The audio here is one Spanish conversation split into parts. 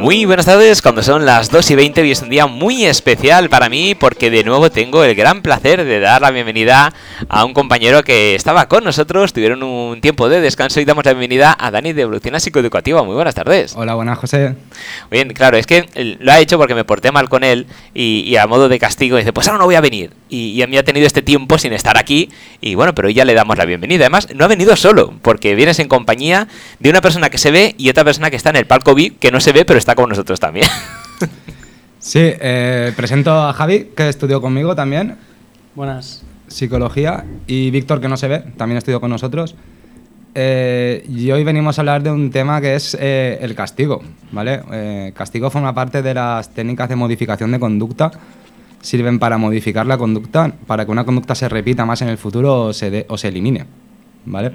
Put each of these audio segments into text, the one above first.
Muy buenas tardes, cuando son las 2 y 20 y es un día muy especial para mí porque de nuevo tengo el gran placer de dar la bienvenida a un compañero que estaba con nosotros, tuvieron un tiempo de descanso y damos la bienvenida a Dani de Evolución Psicoeducativa. Muy buenas tardes. Hola, buenas José. Bien, claro, es que lo ha hecho porque me porté mal con él y, a modo de castigo dice, pues ahora no voy a venir. Y, y a mí ha tenido este tiempo sin estar aquí y bueno, pero ya le damos la bienvenida. Además, no ha venido solo porque vienes en compañía de una persona que se ve y otra persona que está en el palco VIP que no se ve pero está con nosotros también. sí, eh, presento a Javi, que estudió conmigo también. Buenas. Psicología. Y Víctor, que no se ve, también estudió con nosotros. Eh, y hoy venimos a hablar de un tema que es eh, el castigo. ¿vale? castigo forma parte de las técnicas de modificación de conducta. Sirven para modificar la conducta, para que una conducta se repita más en el futuro o se, o se elimine. ¿vale?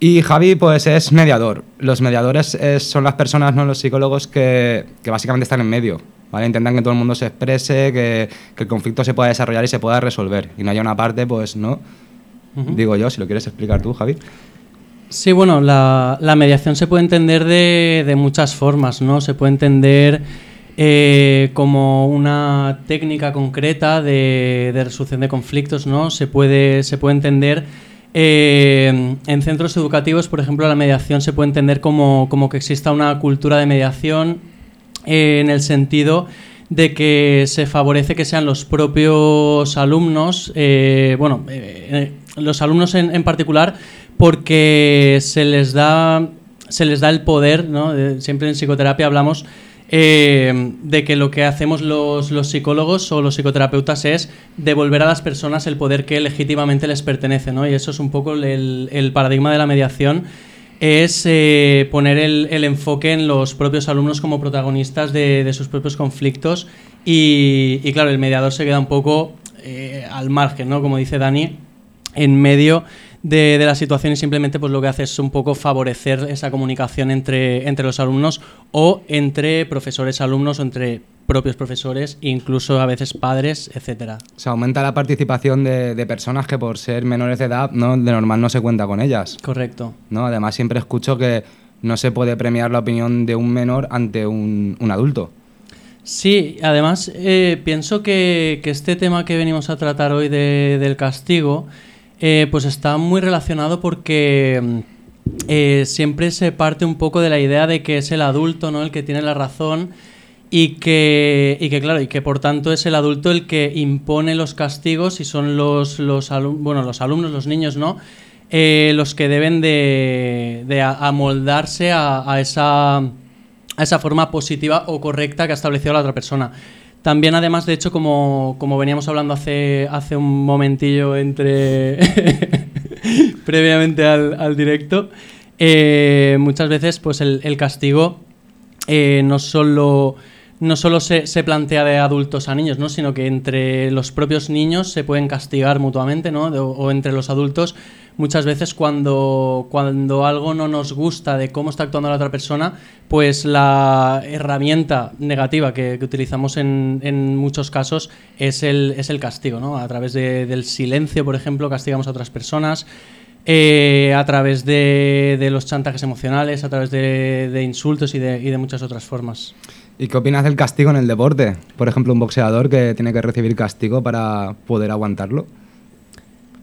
Y Javi, pues es mediador. Los mediadores son las personas, no los psicólogos, que, básicamente están en medio. ¿vale? Intentan que todo el mundo se exprese, que, el conflicto se pueda desarrollar y se pueda resolver. Y no haya una parte, pues no. Digo yo, si lo quieres explicar tú, Javi. Sí, bueno, la, mediación se puede entender de, muchas formas, ¿no? Se puede entender eh, como una técnica concreta de, de, resolución de conflictos, ¿no? Se puede, se puede entender eh, en centros educativos, por ejemplo, la mediación se puede entender como, que exista una cultura de mediación eh, en el sentido de que se favorece que sean los propios alumnos, eh, bueno, los alumnos en, particular, porque se les da, se les da el poder, ¿no? siempre en psicoterapia hablamos eh, de que lo que hacemos los, psicólogos o los psicoterapeutas es devolver a las personas el poder que legítimamente les pertenece, ¿no? Y eso es un poco el, paradigma de la mediación, es eh, poner el, enfoque en los propios alumnos como protagonistas de, sus propios conflictos y, claro, el mediador se queda un poco eh, al margen, ¿no? Como dice Dani, en medio de, la situación y simplemente pues lo que hace es un poco favorecer esa comunicación entre, entre los alumnos o entre profesores, alumnos o entre propios profesores, incluso a veces padres, etcétera. O sea, aumenta la participación de, personas que por ser menores de edad, ¿no? de normal no se cuenta con ellas. Correcto. ¿no? Además, siempre escucho que no se puede premiar la opinión de un menor ante un, adulto. Sí, además eh, pienso que, este tema que venimos a tratar hoy del castigo eh, pues está muy relacionado porque mm, eh, siempre se parte un poco de la idea de que es el adulto ¿no? el que tiene la razón y que, y que claro, y que por tanto es el adulto el que impone los castigos y son los, los, bueno, los alumnos, los niños, ¿no? Eh, los que deben de, de amoldarse a, a, esa, a esa forma positiva o correcta que ha establecido la otra persona. También, además, de hecho, como, veníamos hablando hace, hace un momentillo entre. previamente al, directo, eh, muchas veces, pues el, castigo eh, no solo. No solo se, plantea de adultos a niños, ¿no? sino que entre los propios niños se pueden castigar mutuamente, ¿no? o entre los adultos muchas veces cuando, cuando algo no nos gusta de cómo está actuando la otra persona, pues la herramienta negativa que, utilizamos en, en, muchos casos es el, es el castigo, ¿no? A través del silencio, por ejemplo, castigamos a otras personas. Eh, a través de, de, los chantajes emocionales, a través de, de insultos y de, y de muchas otras formas. ¿Y qué opinas del castigo en el deporte? Por ejemplo, un boxeador que tiene que recibir castigo para poder aguantarlo.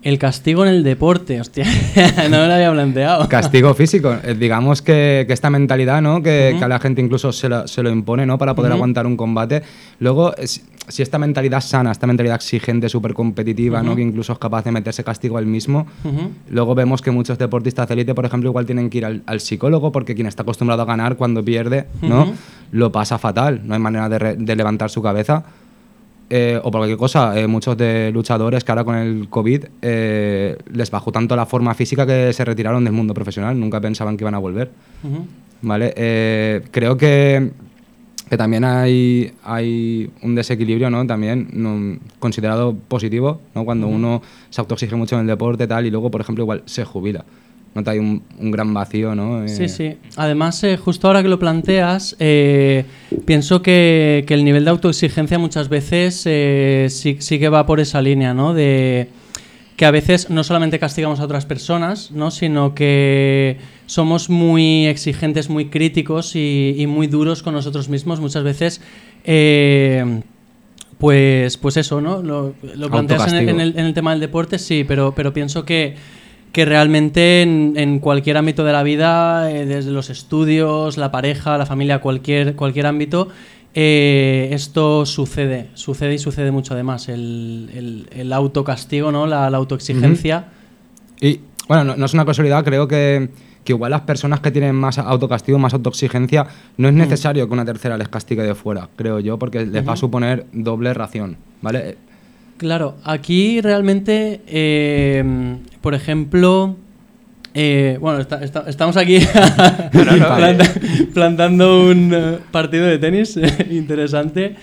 El castigo en el deporte, hostia, no me lo había planteado. Castigo físico, eh, digamos que, esta mentalidad, ¿no? Que, a la gente incluso se lo, se lo impone, ¿no? Para poder aguantar un combate. Luego, si esta mentalidad sana, esta mentalidad exigente, súper competitiva, ¿no? Que incluso es capaz de meterse castigo al mismo, luego vemos que muchos deportistas de élite, por ejemplo, igual tienen que ir al, psicólogo porque quien está acostumbrado a ganar cuando pierde, ¿no? Lo pasa fatal, no hay manera de, de levantar su cabeza. Eh, o por cualquier cosa, eh, muchos de luchadores que ahora con el COVID eh, les bajó tanto la forma física que se retiraron del mundo profesional, nunca pensaban que iban a volver. ¿Vale? creo que, que, también hay, hay un desequilibrio, ¿no? También considerado positivo, ¿no? Cuando uno se autoexige mucho en el deporte tal, y luego, por ejemplo, igual se jubila nota hay un, gran vacío, ¿no? Sí, eh, sí. Además, eh, justo ahora que lo planteas, eh, pienso que, el nivel de autoexigencia muchas veces sí, sí, que va por esa línea, ¿no? De que a veces no solamente castigamos a otras personas, ¿no? Sino que somos muy exigentes, muy críticos y, muy duros con nosotros mismos. Muchas veces, pues, pues eso, ¿no? Lo, planteas en el, tema del deporte, sí, pero, pero pienso que, que realmente en, cualquier ámbito de la vida, eh, desde los estudios, la pareja, la familia, cualquier, cualquier ámbito, eh, esto sucede, sucede y sucede mucho además. El, el, autocastigo, ¿no? La, autoexigencia. Y bueno, no, es una casualidad, creo que que igual las personas que tienen más autocastigo, más autoexigencia, no es mm. necesario que una tercera les castigue de fuera, creo yo, porque les va a suponer doble ración, ¿vale? Claro, aquí realmente, eh, por ejemplo, eh, bueno, estamos aquí plantando un eh, partido de tenis interesante.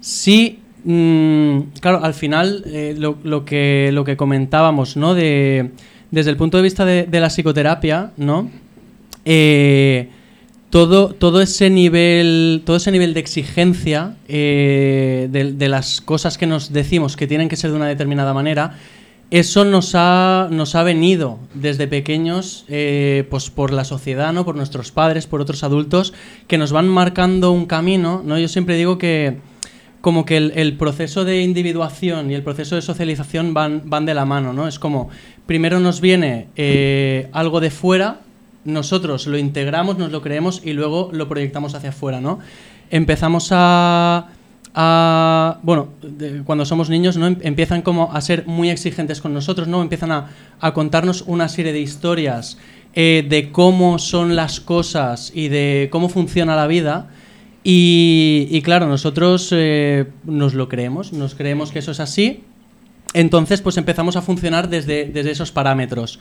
sí, mm, claro, al final lo, que, lo que comentábamos, ¿no? De desde el punto de vista de, la psicoterapia, ¿no? Eh, todo, todo, ese nivel, todo ese nivel de exigencia eh, de, las cosas que nos decimos que tienen que ser de una determinada manera, eso nos ha, nos ha venido desde pequeños eh, pues por la sociedad, ¿no? por nuestros padres, por otros adultos, que nos van marcando un camino. ¿no? Yo siempre digo que como que el, proceso de individuación y el proceso de socialización van, van de la mano, ¿no? Es como, primero nos viene eh, algo de fuera, nosotros lo integramos, nos lo creemos y luego lo proyectamos hacia afuera, ¿no? Empezamos a... bueno, cuando somos niños, ¿no? Em, empiezan como a ser muy exigentes con nosotros, ¿no? Empiezan a, contarnos una serie de historias eh, de cómo son las cosas y de cómo funciona la vida y, claro, nosotros eh, nos lo creemos, nos creemos que eso es así. Entonces, pues empezamos a funcionar desde, desde esos parámetros.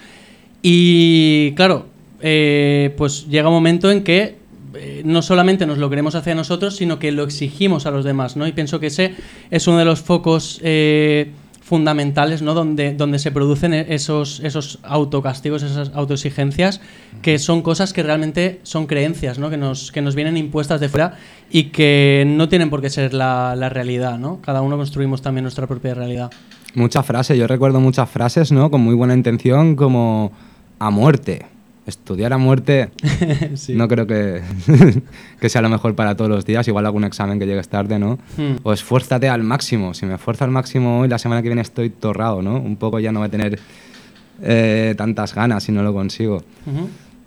Y claro, eh, pues llega un momento en que eh, no solamente nos lo creemos hacia nosotros, sino que lo exigimos a los demás, ¿no? Y pienso que ese es uno de los focos fundamentales, ¿no? Donde, donde se producen e-, esos, esos autocastigos, esas autoexigencias, que son cosas que realmente son creencias, ¿no? Que nos, que nos vienen impuestas de fuera y que no tienen por qué ser la, la realidad, ¿no? Cada uno construimos también nuestra propia realidad. Muchas frases, yo recuerdo muchas frases, ¿no? Con muy buena intención, como a muerte estudiar a muerte no creo que, que, sea lo mejor para todos los días. Igual algún examen que llegues tarde, ¿no? Hmm. O esfuérzate al máximo. Si me esfuerzo al máximo hoy, la semana que viene estoy torrado, ¿no? Un poco ya no voy a tener eh, tantas ganas si no lo consigo.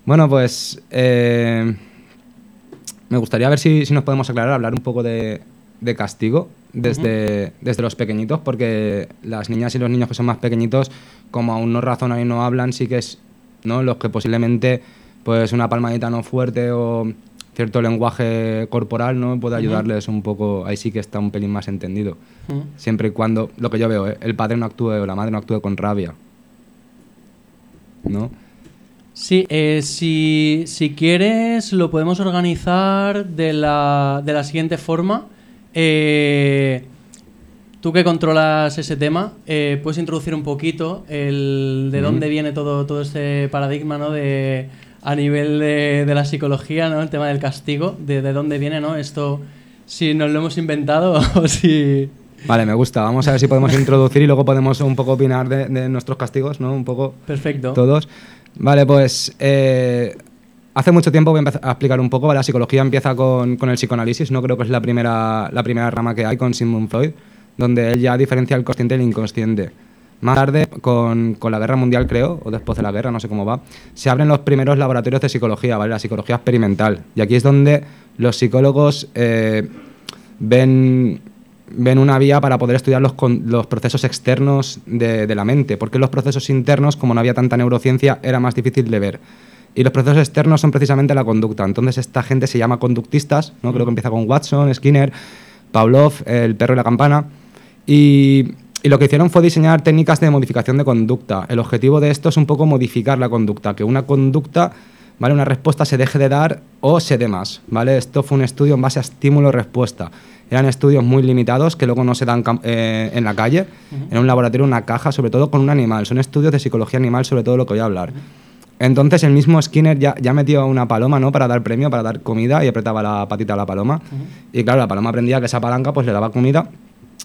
Bueno, pues eh, me gustaría ver si, si, nos podemos aclarar, hablar un poco de, de castigo desde, desde los pequeñitos, porque las niñas y los niños que son más pequeñitos, como aún no razonan y no hablan, sí que es ¿no? Los que posiblemente pues una palmadita no fuerte o cierto lenguaje corporal no puede ayudarles un poco, ahí sí que está un pelín más entendido. Siempre y cuando, lo que yo veo, ¿eh? el padre no actúe o la madre no actúe con rabia. ¿No? Sí, eh, si, si, quieres lo podemos organizar de la, de la siguiente forma. Eh, Tú que controlas ese tema, eh, ¿puedes introducir un poquito el de dónde viene todo, todo este paradigma ¿no? de, a nivel de, la psicología, ¿no? el tema del castigo? De, de dónde viene ¿no? esto? Si nos lo hemos inventado o si... Vale, me gusta. Vamos a ver si podemos introducir y luego podemos un poco opinar de, nuestros castigos, ¿no? Un poco. Perfecto. Todos. Vale, pues eh, hace mucho tiempo voy a empezar a explicar un poco. La psicología empieza con, con, el psicoanálisis, ¿no? Creo que es la primera, la primera rama que hay con Sigmund Freud donde él ya diferencia el consciente del inconsciente. Más tarde, con, con, la guerra mundial, creo, o después de la guerra, no sé cómo va, se abren los primeros laboratorios de psicología, ¿vale? La psicología experimental. Y aquí es donde los psicólogos eh, ven, ven una vía para poder estudiar los, los procesos externos de, de, la mente, porque los procesos internos, como no había tanta neurociencia, era más difícil de ver. Y los procesos externos son precisamente la conducta. Entonces esta gente se llama conductistas, ¿no? Creo que empieza con Watson, Skinner, Pavlov, el perro y la campana. Y, lo que hicieron fue diseñar técnicas de modificación de conducta. El objetivo de esto es un poco modificar la conducta, que una conducta, ¿vale? una respuesta se deje de dar o se dé más. ¿vale? Esto fue un estudio en base a estímulo-respuesta. Eran estudios muy limitados que luego no se dan eh, en la calle, en un laboratorio, una caja, sobre todo con un animal. Son estudios de psicología animal, sobre todo lo que voy a hablar. Entonces el mismo Skinner ya, ya metió una paloma ¿no? para dar premio, para dar comida y apretaba la patita a la paloma. Y claro, la paloma aprendía que esa palanca pues le daba comida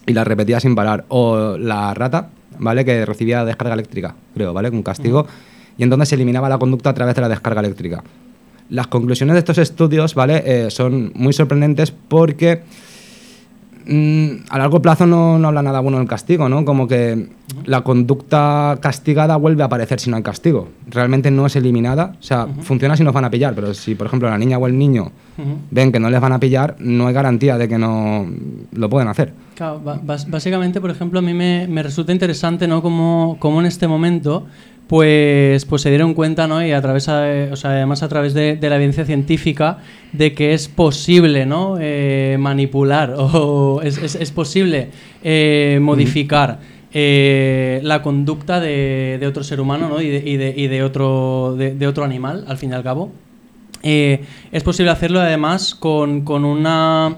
y la repetía sin parar. O la rata, ¿vale? Que recibía descarga eléctrica, creo, ¿vale? Con castigo. y entonces se eliminaba la conducta a través de la descarga eléctrica. Las conclusiones de estos estudios ¿vale? Eh, son muy sorprendentes porque a largo plazo no, no, habla nada bueno del castigo, ¿no? Como que la conducta castigada vuelve a aparecer si no hay castigo. Realmente no es eliminada, o sea, funciona si nos van a pillar, pero si, por ejemplo, la niña o el niño ven que no les van a pillar, no hay garantía de que no lo pueden hacer. Claro, básicamente, por ejemplo, a mí me, me resulta interesante, ¿no? Como, como en este momento pues, pues se dieron cuenta, ¿no? Y a través, o sea, además a través de, la evidencia científica, de que es posible, ¿no? Eh, manipular o es, posible eh, modificar eh, la conducta de, otro ser humano, ¿no? Y de, otro, de, otro animal, al fin y al cabo. es posible hacerlo además con, con una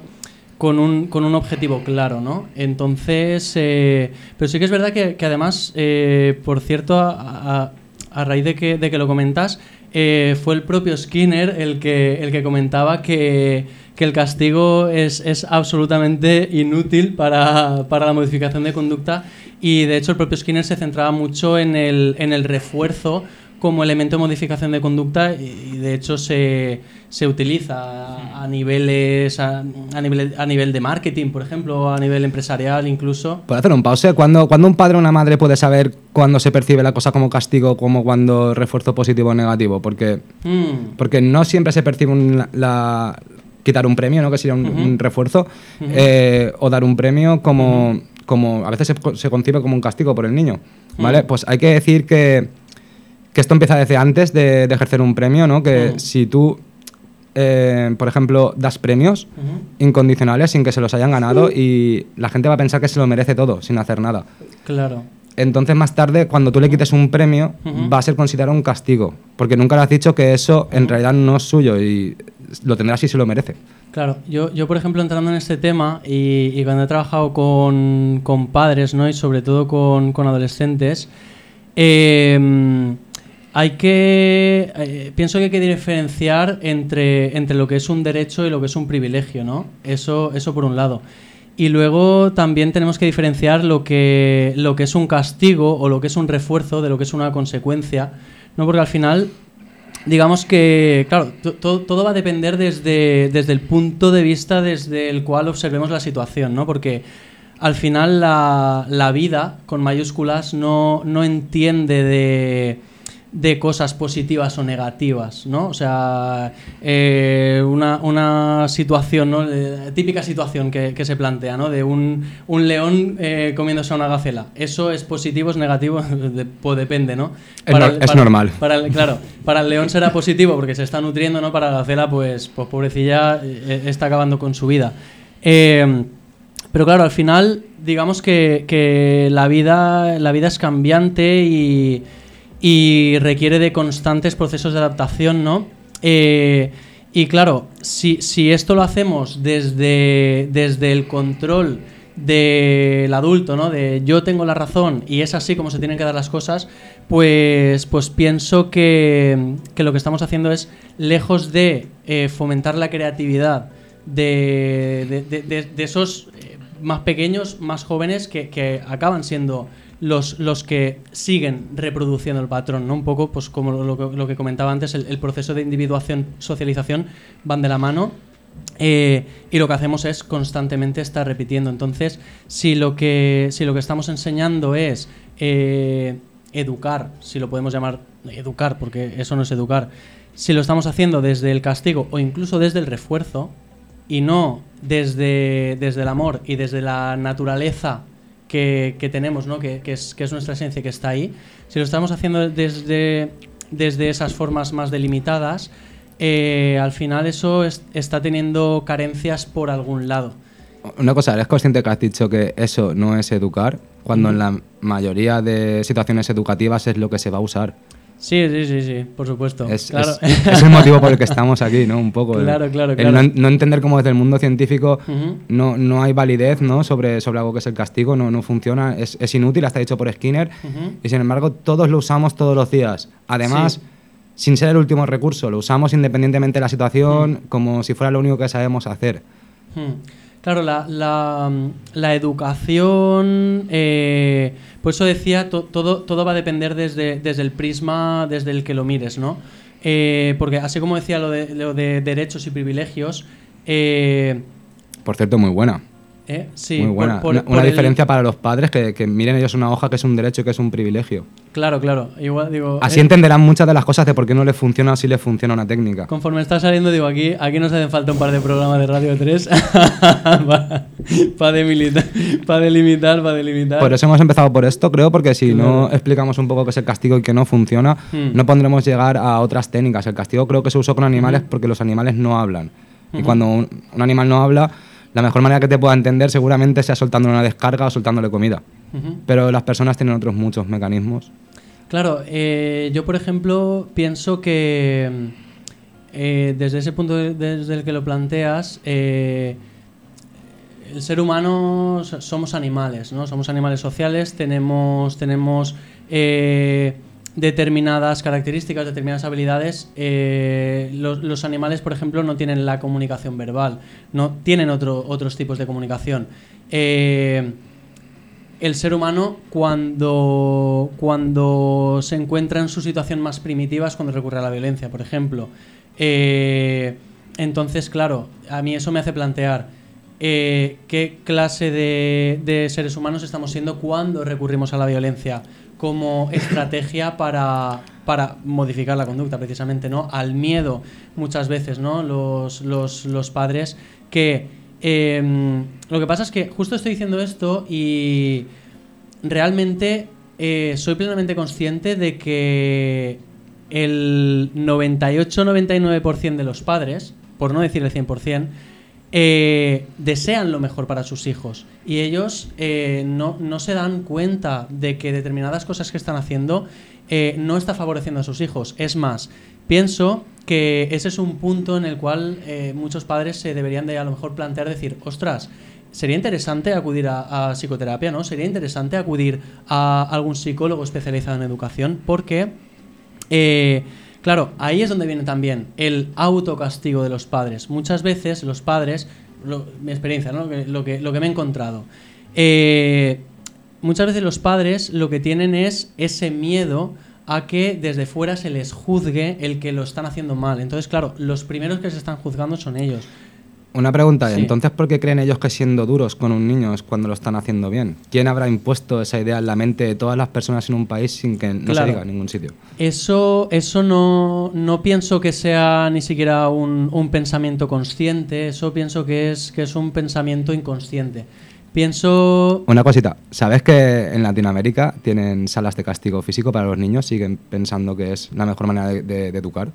con un, con un objetivo claro, ¿no? Entonces, eh, pero sí que es verdad que, además, eh, por cierto, a, raíz de que, de que lo comentas, eh, fue el propio Skinner el que, el que comentaba que, que el castigo es, es absolutamente inútil para, para, la modificación de conducta y de hecho el propio Skinner se centraba mucho en el, en el refuerzo como elemento de modificación de conducta y de hecho se, se utiliza a, niveles a, nivel, a nivel de marketing, por ejemplo, a nivel empresarial incluso. ¿Puedo hacer un pause? ¿Cuándo, cuando un padre o una madre puede saber cuándo se percibe la cosa como castigo como cuando refuerzo positivo o negativo? Porque, mm. porque no siempre se percibe la, quitar un premio, ¿no? que sería un, refuerzo, eh, o dar un premio como, como a veces se, se, concibe como un castigo por el niño. ¿vale? Pues hay que decir que que esto empieza desde antes de, ejercer un premio, ¿no? Que si tú, eh, por ejemplo, das premios incondicionales sin que se los hayan ganado y la gente va a pensar que se lo merece todo sin hacer nada. Claro. Entonces, más tarde, cuando tú le quites un premio, va a ser considerado un castigo, porque nunca le has dicho que eso en realidad no es suyo y lo tendrá si se lo merece. Claro, yo, yo por ejemplo entrando en este tema y, cuando he trabajado con, con, padres, ¿no? Y sobre todo con, con adolescentes, eh, hay que. Eh, pienso que hay que diferenciar entre, entre lo que es un derecho y lo que es un privilegio, ¿no? Eso, eso por un lado. Y luego también tenemos que diferenciar lo que, lo que es un castigo o lo que es un refuerzo de lo que es una consecuencia, ¿no? Porque al final, digamos que, claro, todo va a depender desde, desde el punto de vista desde el cual observemos la situación, ¿no? Porque al final la, la vida, con mayúsculas, no, no entiende de de cosas positivas o negativas, ¿no? O sea, eh, una, situación, ¿no? típica situación que, se plantea, ¿no? De un, león eh, comiéndose a una gacela. ¿Eso es positivo, es negativo? pues depende, ¿no? es, normal. claro, para el león será positivo porque se está nutriendo, ¿no? Para la gacela, pues, pues pobrecilla, eh, está acabando con su vida. pero claro, al final, digamos que, que la, vida, la vida es cambiante y y requiere de constantes procesos de adaptación, ¿no? Eh, y claro, si, si, esto lo hacemos desde, desde el control del adulto, ¿no? De yo tengo la razón y es así como se tienen que dar las cosas, pues, pues pienso que, que lo que estamos haciendo es, lejos de eh, fomentar la creatividad de, de, esos eh, más pequeños, más jóvenes que, que acaban siendo los, los que siguen reproduciendo el patrón, ¿no? Un poco, pues como lo, que comentaba antes, el, proceso de individuación, socialización van de la mano eh, y lo que hacemos es constantemente estar repitiendo. Entonces, si lo que, si lo que estamos enseñando es eh, educar, si lo podemos llamar educar, porque eso no es educar, si lo estamos haciendo desde el castigo o incluso desde el refuerzo y no desde, desde el amor y desde la naturaleza que, tenemos, ¿no? que, es, que es nuestra esencia, que está ahí, si lo estamos haciendo desde, desde esas formas más delimitadas, eh, al final eso está teniendo carencias por algún lado. Una cosa, ¿eres consciente que has dicho que eso no es educar? Cuando en la mayoría de situaciones educativas es lo que se va a usar. Sí, sí, sí, sí, por supuesto. Es, el motivo por el que estamos aquí, ¿no? Un poco. Claro, claro, claro. no, entender cómo desde el mundo científico no, no hay validez ¿no? Sobre, sobre algo que es el castigo, no, no funciona, es, es inútil, hasta dicho por Skinner, y sin embargo todos lo usamos todos los días. Además, sin ser el último recurso, lo usamos independientemente de la situación, como si fuera lo único que sabemos hacer. Claro, la, la, la educación, eh, por eso decía, todo, todo va a depender desde, desde el prisma desde el que lo mires, ¿no? Eh, porque así como decía lo de, lo de derechos y privilegios... Eh, por cierto, muy buena. ¿Eh? Sí, Muy buena. una, diferencia para los padres que, miren ellos una hoja que es un derecho y que es un privilegio. Claro, claro. Igual, digo, Así eh, entenderán muchas de las cosas de por qué no les funciona o si les funciona una técnica. Conforme está saliendo, digo, aquí, aquí nos hacen falta un par de programas de Radio 3 para delimitar, para delimitar, para delimitar. Por eso hemos empezado por esto, creo, porque si no explicamos un poco qué es el castigo y qué no funciona, hmm. no pondremos llegar a otras técnicas. El castigo creo que se usó con animales hmm. porque los animales no hablan. Y hmm. cuando un animal no habla la mejor manera que te pueda entender seguramente sea soltándole una descarga o soltándole comida. Pero las personas tienen otros muchos mecanismos. Claro, eh, yo por ejemplo pienso que eh, desde ese punto desde el que lo planteas, eh, el ser humano somos animales, ¿no? Somos animales sociales, tenemos, tenemos determinadas características, determinadas habilidades, eh, los, animales, por ejemplo, no tienen la comunicación verbal, no tienen otro, otros tipos de comunicación. Eh, el ser humano, cuando, cuando se encuentra en su situación más primitiva, es cuando recurre a la violencia, por ejemplo. Eh, entonces, claro, a mí eso me hace plantear qué clase de, de seres humanos estamos siendo cuando recurrimos a la violencia como estrategia para, modificar la conducta, precisamente, ¿no? Al miedo, muchas veces, ¿no? Los, los, padres que. Em, lo que pasa es que justo estoy diciendo esto y realmente eh, soy plenamente consciente de que el 98-99% de los padres, por no decir el 100%, eh, desean lo mejor para sus hijos y ellos eh, no, se dan cuenta de que determinadas cosas que están haciendo eh, no está favoreciendo a sus hijos. Es más, pienso que ese es un punto en el cual muchos padres se deberían de a lo mejor plantear decir, ostras, sería interesante acudir a, psicoterapia, ¿no? Sería interesante acudir a algún psicólogo especializado en educación porque Claro, ahí es donde viene también el autocastigo de los padres. Muchas veces los padres, mi experiencia, ¿no? lo, que, lo, que, me he encontrado, eh, muchas veces los padres lo que tienen es ese miedo a que desde fuera se les juzgue el que lo están haciendo mal. Entonces, claro, los primeros que se están juzgando son ellos. Una pregunta, entonces, ¿por qué creen ellos que siendo duros con un niño es cuando lo están haciendo bien? ¿Quién habrá impuesto esa idea en la mente de todas las personas en un país sin que no se diga en ningún sitio? Eso, eso no, no pienso que sea ni siquiera un, un, pensamiento consciente, eso pienso que es, que es un pensamiento inconsciente. Pienso... Una cosita, ¿sabes que en Latinoamérica tienen salas de castigo físico para los niños? ¿Siguen pensando que es la mejor manera de educar?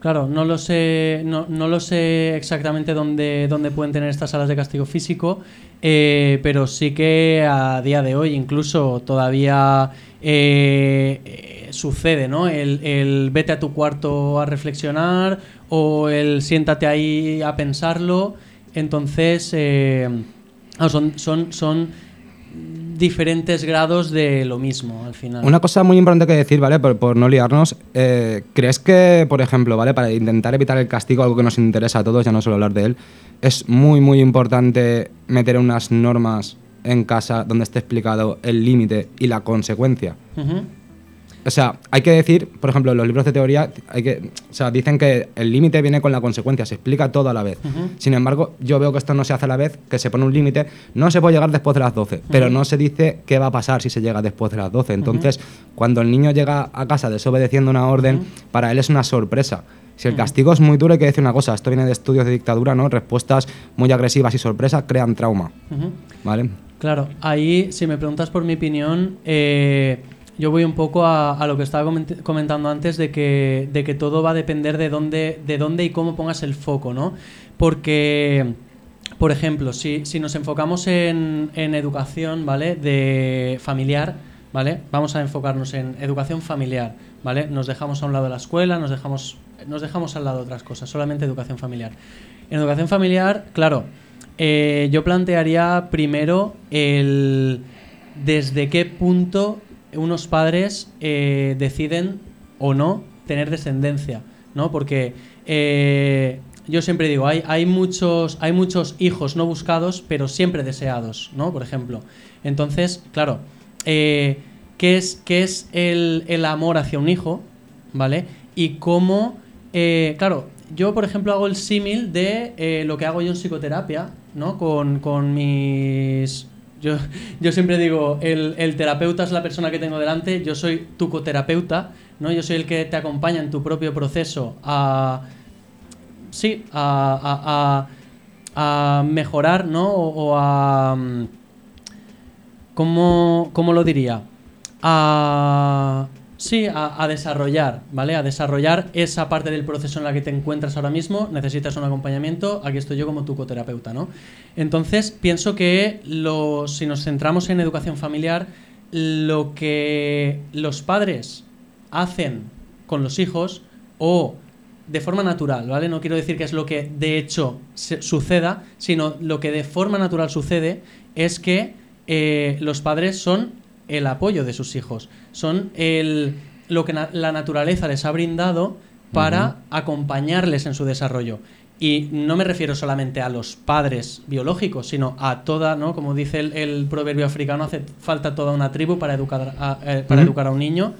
Claro, no lo sé, no, no lo sé exactamente dónde, dónde, pueden tener estas salas de castigo físico, eh, pero sí que a día de hoy incluso todavía eh, sucede, ¿no? El, el, vete a tu cuarto a reflexionar o el siéntate ahí a pensarlo. Entonces, eh, son, son, son diferentes grados de lo mismo al final. Una cosa muy importante que decir, ¿vale? Por, no liarnos, eh, ¿crees que, por ejemplo, ¿vale? Para intentar evitar el castigo, algo que nos interesa a todos, ya no solo hablar de él, es muy, muy importante meter unas normas en casa donde esté explicado el límite y la consecuencia? O sea, hay que decir, por ejemplo, los libros de teoría, hay que, o sea, dicen que el límite viene con la consecuencia, se explica todo a la vez. Sin embargo, yo veo que esto no se hace a la vez, que se pone un límite, no se puede llegar después de las 12, pero no se dice qué va a pasar si se llega después de las 12. Entonces, cuando el niño llega a casa desobedeciendo una orden, para él es una sorpresa. Si el castigo es muy duro, hay que decir una cosa, esto viene de estudios de dictadura, ¿no? Respuestas muy agresivas y sorpresas crean trauma. ¿Vale? Claro, ahí, si me preguntas por mi opinión, eh, yo voy un poco a, lo que estaba comentando antes de que, de que todo va a depender de dónde, de dónde y cómo pongas el foco, ¿no? Porque, por ejemplo, si, si nos enfocamos en, en, educación, ¿vale? De familiar, ¿vale? Vamos a enfocarnos en educación familiar, ¿vale? Nos dejamos a un lado la escuela, nos dejamos, nos dejamos al lado otras cosas, solamente educación familiar. En educación familiar, claro, eh, yo plantearía primero el desde qué punto unos padres eh, deciden o no tener descendencia, ¿no? Porque eh, yo siempre digo, hay, hay, muchos, hay muchos hijos no buscados, pero siempre deseados, ¿no? Por ejemplo. Entonces, claro, eh, ¿qué es, qué es el, el, amor hacia un hijo? ¿Vale? Y cómo, claro, yo, por ejemplo, hago el símil de lo que hago yo en psicoterapia, ¿no? Con, con mis... Yo, yo, siempre digo, el, el, terapeuta es la persona que tengo delante, yo soy tu coterapeuta, ¿no? Yo soy el que te acompaña en tu propio proceso a... Sí, a, a, a mejorar, ¿no? O, o a... ¿Cómo, ¿Cómo lo diría? A Sí, a, a, desarrollar, ¿vale? A desarrollar esa parte del proceso en la que te encuentras ahora mismo, necesitas un acompañamiento, aquí estoy yo como tu coterapeuta, ¿no? Entonces, pienso que lo, si nos centramos en educación familiar, lo que los padres hacen con los hijos o de forma natural, ¿vale? No quiero decir que es lo que de hecho suceda, sino lo que de forma natural sucede es que eh, los padres son el apoyo de sus hijos, son el, lo que na la naturaleza les ha brindado para uh -huh. acompañarles en su desarrollo. Y no me refiero solamente a los padres biológicos, sino a toda, ¿no? Como dice el, el proverbio africano, hace falta toda una tribu para educar a, eh, para uh -huh. educar a un niño.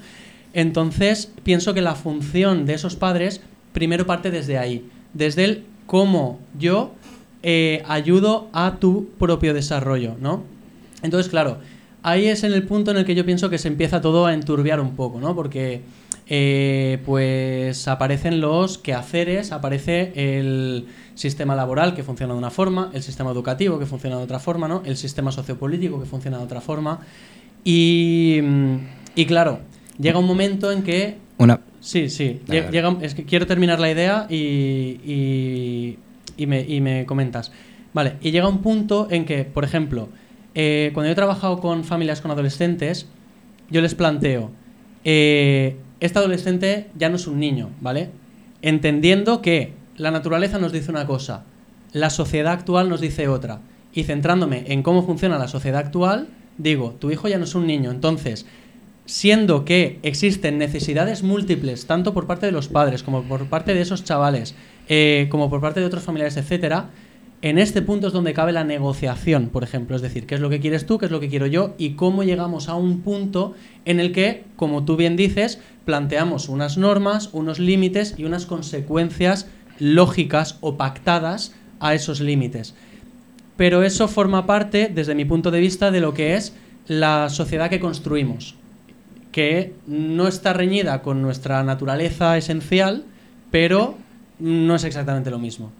Entonces, pienso que la función de esos padres primero parte desde ahí, desde el cómo yo eh, ayudo a tu propio desarrollo, ¿no? Entonces, claro, ahí es en el punto en el que yo pienso que se empieza todo a enturbiar un poco, ¿no? Porque eh, pues aparecen los quehaceres, aparece el sistema laboral que funciona de una forma, el sistema educativo que funciona de otra forma, ¿no? El sistema sociopolítico que funciona de otra forma. Y, y claro, llega un momento en que... Una... Sí, sí. Llega, llega, es que quiero terminar la idea y, y, y, me, y me comentas. Vale, y llega un punto en que, por ejemplo, eh, cuando yo he trabajado con familias con adolescentes, yo les planteo, eh, este adolescente ya no es un niño, ¿vale? Entendiendo que la naturaleza nos dice una cosa, la sociedad actual nos dice otra. Y centrándome en cómo funciona la sociedad actual, digo, tu hijo ya no es un niño. Entonces, siendo que existen necesidades múltiples, tanto por parte de los padres como por parte de esos chavales, eh, como por parte de otros familiares, etcétera, en este punto es donde cabe la negociación, por ejemplo, es decir, qué es lo que quieres tú, qué es lo que quiero yo y cómo llegamos a un punto en el que, como tú bien dices, planteamos unas normas, unos límites y unas consecuencias lógicas o pactadas a esos límites. Pero eso forma parte, desde mi punto de vista, de lo que es la sociedad que construimos, que no está reñida con nuestra naturaleza esencial, pero no es exactamente lo mismo.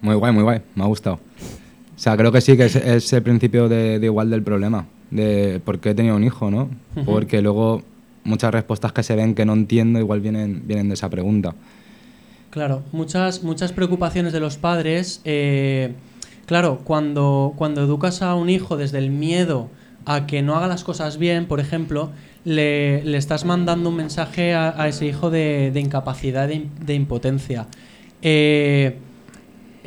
Muy guay, muy guay, me ha gustado. O sea, creo que sí que es, es el principio de, de, igual del problema, de por qué he tenido un hijo, ¿no? Uh -huh. Porque luego muchas respuestas que se ven que no entiendo igual vienen, vienen de esa pregunta. Claro, muchas, muchas preocupaciones de los padres. Eh, claro, cuando, cuando educas a un hijo desde el miedo a que no haga las cosas bien, por ejemplo, le, le estás mandando un mensaje a, a ese hijo de, de incapacidad, de, de impotencia. Eh,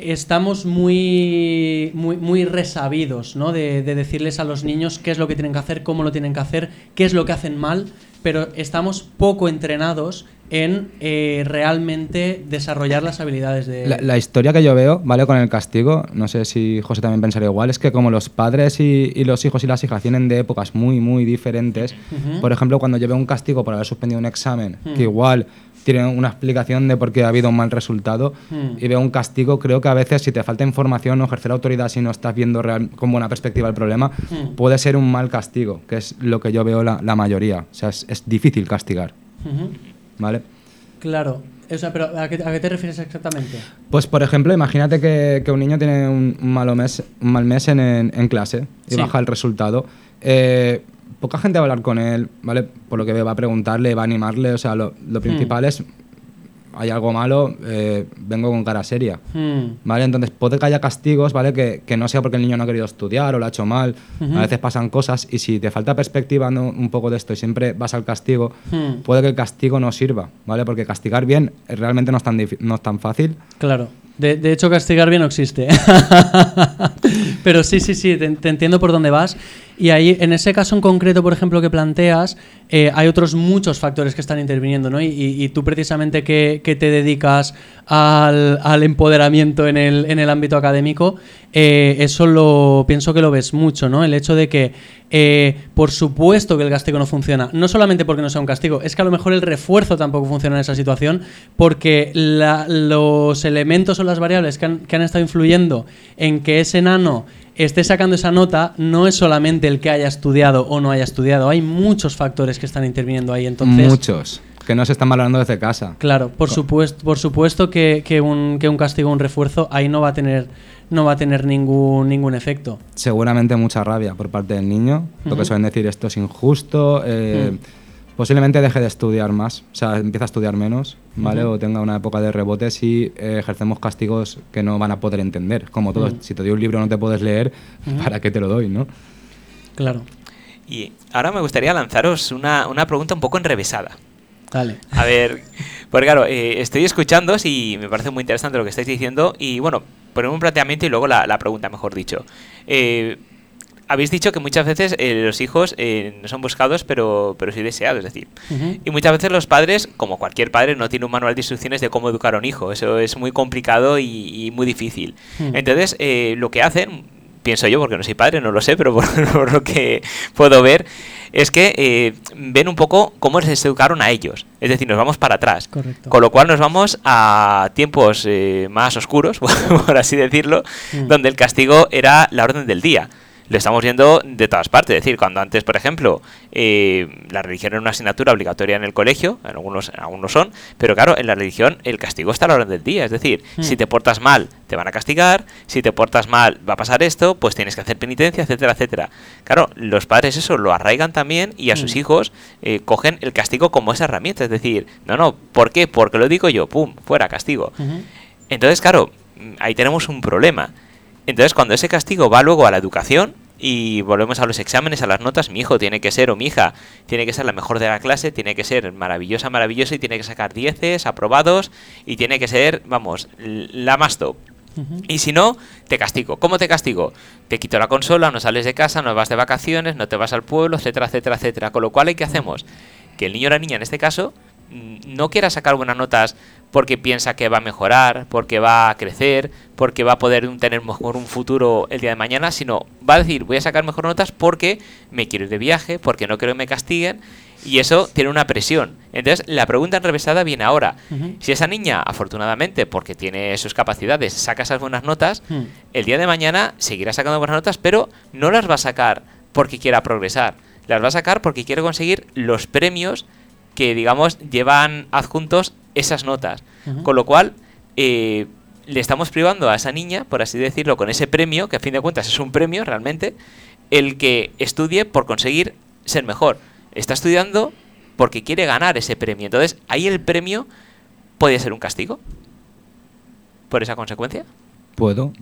estamos muy, muy, muy resabidos ¿no? de, de, decirles a los niños qué es lo que tienen que hacer, cómo lo tienen que hacer, qué es lo que hacen mal, pero estamos poco entrenados en eh, realmente desarrollar las habilidades de... La, la, historia que yo veo, ¿vale? Con el castigo, no sé si José también pensaría igual, es que como los padres y, y los hijos y las hijas vienen de épocas muy, muy diferentes, uh -huh. por ejemplo, cuando yo veo un castigo por haber suspendido un examen, uh -huh. que igual tiene una explicación de por qué ha habido un mal resultado hmm. y veo un castigo, creo que a veces si te falta información o ejercer autoridad si no estás viendo real, con buena perspectiva el problema, hmm. puede ser un mal castigo, que es lo que yo veo la, la mayoría. O sea, es, es difícil castigar. ¿Vale? Claro. O sea, pero ¿a qué, ¿a qué, te refieres exactamente? Pues, por ejemplo, imagínate que, que un niño tiene un, malo mes, un mal mes en, en, en clase y sí. baja el resultado. Eh, poca gente va a hablar con él, ¿vale? Por lo que va a preguntarle, va a animarle, o sea, lo, lo principal hmm. es, hay algo malo, eh, vengo con cara seria, hmm. ¿vale? Entonces puede que haya castigos, ¿vale? Que, que, no sea porque el niño no ha querido estudiar o lo ha hecho mal, hmm. a veces pasan cosas y si te falta perspectiva ¿no? un poco de esto y siempre vas al castigo, puede que el castigo no sirva, ¿vale? Porque castigar bien realmente no es tan, no es tan fácil. Claro. De, de, hecho, castigar bien no existe. Pero sí, sí, sí, te, te entiendo por dónde vas. Y ahí, en ese caso en concreto, por ejemplo, que planteas, eh, hay otros muchos factores que están interviniendo, ¿no? Y, tú precisamente que, te dedicas al, empoderamiento en el, ámbito académico, eh, eso lo pienso que lo ves mucho, ¿no? El hecho de que, eh, por supuesto que el castigo no funciona, no solamente porque no sea un castigo, es que a lo mejor el refuerzo tampoco funciona en esa situación, porque los elementos o las variables que han, que han estado influyendo en que ese enano esté sacando esa nota no es solamente el que haya estudiado o no haya estudiado, hay muchos factores que están interviniendo ahí. Entonces, muchos. Que no se están valorando desde casa. Claro, por supuesto, por supuesto que, que, un, que un castigo, un refuerzo, ahí no va a tener no va a tener ningún, ningún efecto. Seguramente mucha rabia por parte del niño, lo que suelen decir esto es injusto, eh, posiblemente deje de estudiar más, o sea, empieza a estudiar menos, ¿vale? O tenga una época de rebote si eh, ejercemos castigos que no van a poder entender. Como todo, si te doy un libro no te puedes leer, ¿para qué te lo doy, no? Claro. Y ahora me gustaría lanzaros una, una pregunta un poco enrevesada. Dale. A ver, porque claro, eh, estoy escuchando y me parece muy interesante lo que estáis diciendo y bueno, ponemos un planteamiento y luego la, la pregunta, mejor dicho. Eh, habéis dicho que muchas veces eh, los hijos eh, no son buscados, pero, pero sí deseados, es decir. Y muchas veces los padres, como cualquier padre, no tiene un manual de instrucciones de cómo educar a un hijo. Eso es muy complicado y, muy difícil. Entonces, eh, lo que hacen, pienso yo, porque no soy padre, no lo sé, pero por, lo que puedo ver, es que ven un poco cómo les educaron a ellos. Es decir, nos vamos para atrás. Con lo cual nos vamos a tiempos más oscuros, por así decirlo, donde el castigo era la orden del día lo estamos viendo de todas partes. Es decir, cuando antes, por ejemplo, eh, la religión era una asignatura obligatoria en el colegio, en algunos, en algunos son, pero claro, en la religión el castigo está a la hora del día. Es decir, hmm. si te portas mal, te van a castigar, si te portas mal, va a pasar esto, pues tienes que hacer penitencia, etcétera, etcétera. Claro, los padres eso lo arraigan también y a sus hmm. hijos eh, cogen el castigo como esa herramienta. Es decir, no, no, ¿por qué? Porque lo digo yo, pum, fuera, castigo. Entonces, claro, ahí tenemos un problema. Entonces, cuando ese castigo va luego a la educación y volvemos a los exámenes, a las notas, mi hijo tiene que ser o mi hija tiene que ser la mejor de la clase, tiene que ser maravillosa, maravillosa y tiene que sacar dieces, aprobados y tiene que ser, vamos, la más top. Y si no, te castigo. ¿Cómo te castigo? Te quito la consola, no sales de casa, no vas de vacaciones, no te vas al pueblo, etcétera, etcétera, etcétera. Con lo cual, ¿qué hacemos? Que el niño o la niña, en este caso, no quiera sacar buenas notas porque piensa que va a mejorar, porque va a crecer, porque va a poder tener mejor un futuro el día de mañana, sino va a decir, voy a sacar mejor notas porque me quiero ir de viaje, porque no quiero que me castiguen, y eso tiene una presión. Entonces, la pregunta enrevesada viene ahora. Si esa niña, afortunadamente, porque tiene sus capacidades, saca esas buenas notas, el día de mañana seguirá sacando buenas notas, pero no las va a sacar porque quiera progresar. Las va a sacar porque quiere conseguir los premios que, digamos, llevan adjuntos esas notas. Con lo cual, eh, le estamos privando a esa niña, por así decirlo, con ese premio, que a fin de cuentas es un premio realmente, el que estudie por conseguir ser mejor. Está estudiando porque quiere ganar ese premio. Entonces, ahí el premio puede ser un castigo. ¿Por esa consecuencia? Puedo.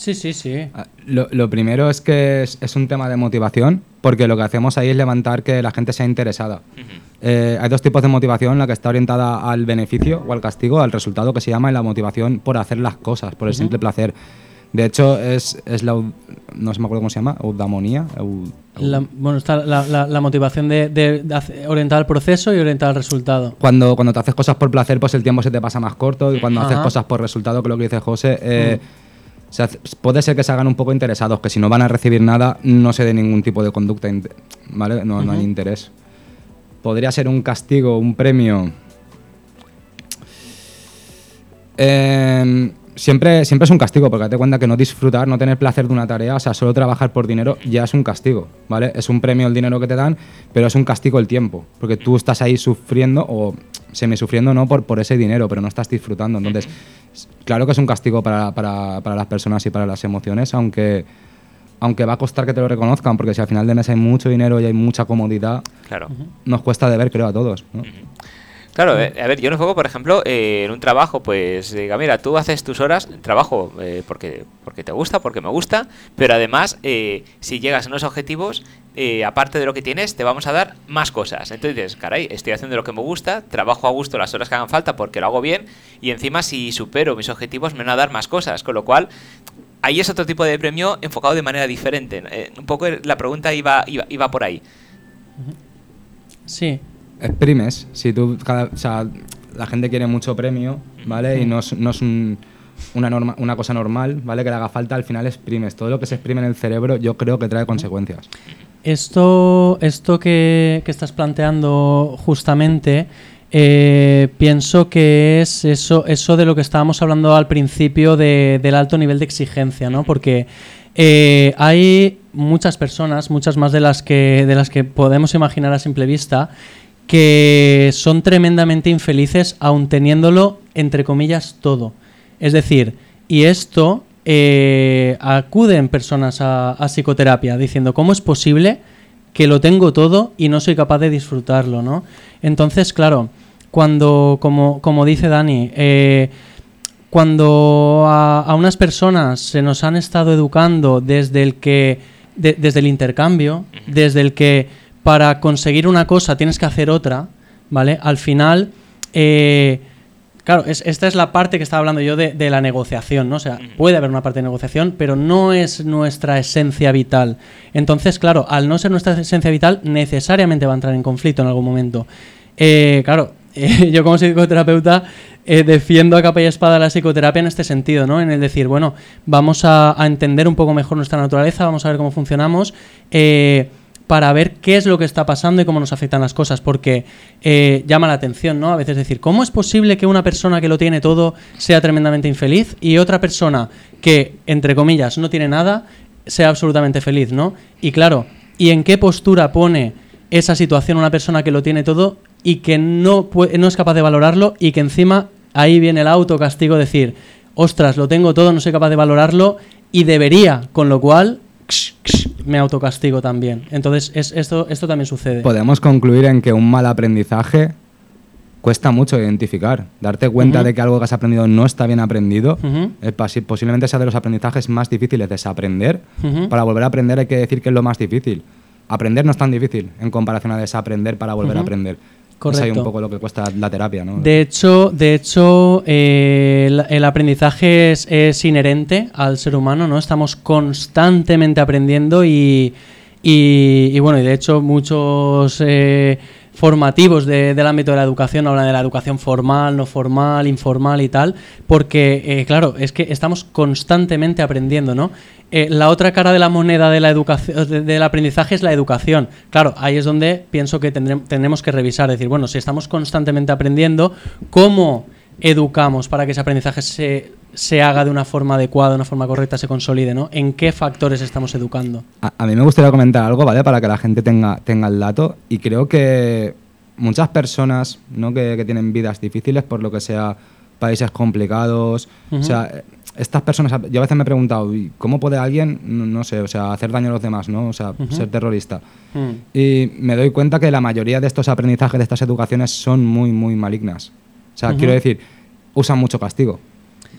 Sí, sí, sí. Ah, lo, primero es que es, un tema de motivación, porque lo que hacemos ahí es levantar que la gente sea interesada. Eh, hay dos tipos de motivación, la que está orientada al beneficio o al castigo, al resultado que se llama, y la motivación por hacer las cosas, por el simple placer. De hecho, es, es, la. No se me acuerdo cómo se llama, eudamonía. bueno, está la, motivación de, orientar al proceso y orientar al resultado. Cuando, cuando te haces cosas por placer, pues el tiempo se te pasa más corto, y cuando haces cosas por resultado, que es lo que dice José, eh, puede ser que se hagan un poco interesados, que si no van a recibir nada, no se dé ningún tipo de conducta, ¿vale? No, no hay interés. Podría ser un castigo, un premio. Eh, siempre, siempre es un castigo, porque te cuenta que no disfrutar, no tener placer de una tarea, o sea, solo trabajar por dinero ya es un castigo, ¿vale? Es un premio el dinero que te dan, pero es un castigo el tiempo, porque tú estás ahí sufriendo o semi sufriendo no por, por ese dinero, pero no estás disfrutando. Entonces, claro que es un castigo para, para, para las personas y para las emociones, aunque aunque va a costar que te lo reconozcan, porque si al final de mes hay mucho dinero y hay mucha comodidad, claro. nos cuesta de ver, creo, a todos. ¿no? Claro, eh, a ver, yo no juego, por ejemplo, eh, en un trabajo, pues diga, mira, tú haces tus horas, trabajo eh, porque, porque te gusta, porque me gusta, pero además, si llegas a unos objetivos, aparte de lo que tienes, te vamos a dar más cosas. Entonces, caray, estoy haciendo lo que me gusta, trabajo a gusto las horas que hagan falta porque lo hago bien, y encima, si supero mis objetivos, me van a dar más cosas, con lo cual ahí es otro tipo de premio enfocado de manera diferente. Eh, un poco la pregunta iba, iba, por ahí. Sí. Exprimes. Si tú, o sea, la gente quiere mucho premio, ¿vale? Y no es, no es una, norma, una cosa normal, ¿vale? Que le haga falta, al final exprimes. Todo lo que se exprime en el cerebro yo creo que trae consecuencias. Esto, esto que, que estás planteando justamente eh, pienso que es eso, eso de lo que estábamos hablando al principio del alto nivel de exigencia, ¿no? Porque eh, hay muchas personas, muchas más de las que de las que podemos imaginar a simple vista, que son tremendamente infelices aun teniéndolo entre comillas todo. Es decir, y esto eh, acuden personas a, a psicoterapia diciendo cómo es posible que lo tengo todo y no soy capaz de disfrutarlo, ¿no? Entonces, claro, cuando, como, como dice Dani, eh, cuando a, unas personas se nos han estado educando desde el que, desde el intercambio, desde el que para conseguir una cosa tienes que hacer otra, ¿vale? Al final, eh, claro, esta es la parte que estaba hablando yo de, de, la negociación, ¿no? O sea, puede haber una parte de negociación, pero no es nuestra esencia vital. Entonces, claro, al no ser nuestra esencia vital, necesariamente va a entrar en conflicto en algún momento. Eh, claro, yo como psicoterapeuta eh, defiendo a capa y espada la psicoterapia en este sentido, ¿no? En el decir, bueno, vamos a, entender un poco mejor nuestra naturaleza, vamos a ver cómo funcionamos, eh, para ver qué es lo que está pasando y cómo nos afectan las cosas, porque eh, llama la atención, ¿no? A veces decir, ¿cómo es posible que una persona que lo tiene todo sea tremendamente infeliz y otra persona que, entre comillas, no tiene nada, sea absolutamente feliz, ¿no? Y claro, ¿y en qué postura pone esa situación una persona que lo tiene todo y que no, no es capaz de valorarlo y que encima ahí viene el autocastigo, decir, ostras, lo tengo todo, no soy capaz de valorarlo y debería, con lo cual me autocastigo también. Entonces, es, esto, esto también sucede. Podemos concluir en que un mal aprendizaje cuesta mucho identificar. Darte cuenta de que algo que has aprendido no está bien aprendido, posiblemente sea de los aprendizajes más difíciles de desaprender. Para volver a aprender hay que decir que es lo más difícil. Aprender no es tan difícil en comparación a desaprender para volver a aprender. Correcto. Es ahí un poco lo que cuesta la terapia, ¿no? De hecho, de hecho eh, el, aprendizaje es, inherente al ser humano, ¿no? Estamos constantemente aprendiendo y, y, bueno, y de hecho muchos eh, formativos del ámbito de la educación hablan de la educación formal, no formal, informal y tal, porque, eh, claro, es que estamos constantemente aprendiendo, ¿no? Eh, la otra cara de la moneda de la educación, del aprendizaje es la educación. Claro, ahí es donde pienso que tendremos que revisar, decir, bueno, si estamos constantemente aprendiendo, ¿cómo educamos para que ese aprendizaje se, se haga de una forma adecuada, de una forma correcta, se consolide, ¿no? ¿En qué factores estamos educando? A, mí me gustaría comentar algo, ¿vale? Para que la gente tenga, tenga el dato. Y creo que muchas personas, ¿no? Que, que tienen vidas difíciles, por lo que sea países complicados, o sea estas personas, yo a veces me he preguntado, ¿cómo puede alguien, no, sé, o sea, hacer daño a los demás, ¿no? O sea, ser terrorista. Mm. Y me doy cuenta que la mayoría de estos aprendizajes, de estas educaciones, son muy, muy malignas. O sea, quiero decir, usan mucho castigo.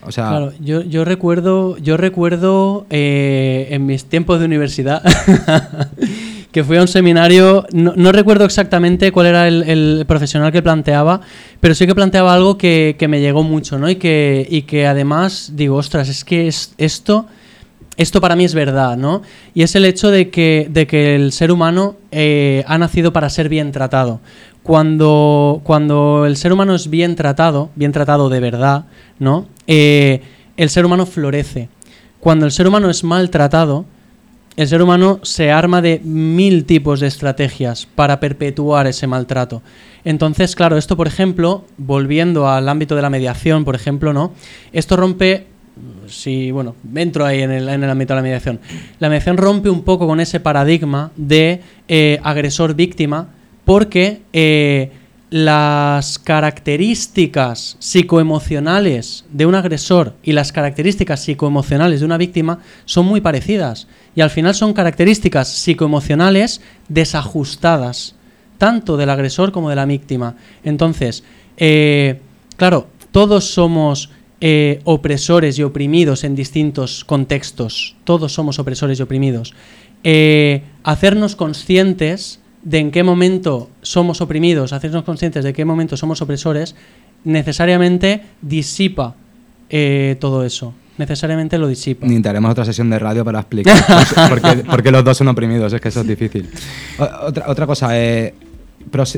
Claro, yo, yo recuerdo, yo recuerdo eh, en mis tiempos de universidad que fui a un seminario, no, recuerdo exactamente cuál era el, profesional que planteaba, pero sí que planteaba algo que, me llegó mucho, ¿no? Y que, y que además digo, ostras, es que es, esto, esto para mí es verdad, ¿no? Y es el hecho de que, de que el ser humano eh, ha nacido para ser bien tratado. Cuando, cuando el ser humano es bien tratado, bien tratado de verdad, ¿no? Eh, el ser humano florece. Cuando el ser humano es maltratado, el ser humano se arma de mil tipos de estrategias para perpetuar ese maltrato. Entonces, claro, esto, por ejemplo, volviendo al ámbito de la mediación, por ejemplo, ¿no? Esto rompe. Si, bueno, entro ahí en el, ámbito de la mediación. La mediación rompe un poco con ese paradigma de eh, agresor-víctima, porque eh, las características psicoemocionales de un agresor y las características psicoemocionales de una víctima son muy parecidas. Y al final son características psicoemocionales desajustadas, tanto del agresor como de la víctima. Entonces, eh, claro, todos somos eh, opresores y oprimidos en distintos contextos. Todos somos opresores y oprimidos. Eh, hacernos conscientes de en qué momento somos oprimidos, hacernos conscientes de qué momento somos opresores, necesariamente disipa eh, todo eso. necesariamente lo disipa. Haremos otra sesión de radio para explicar por qué los dos son oprimidos, es que eso es difícil. otra, otra cosa, eh,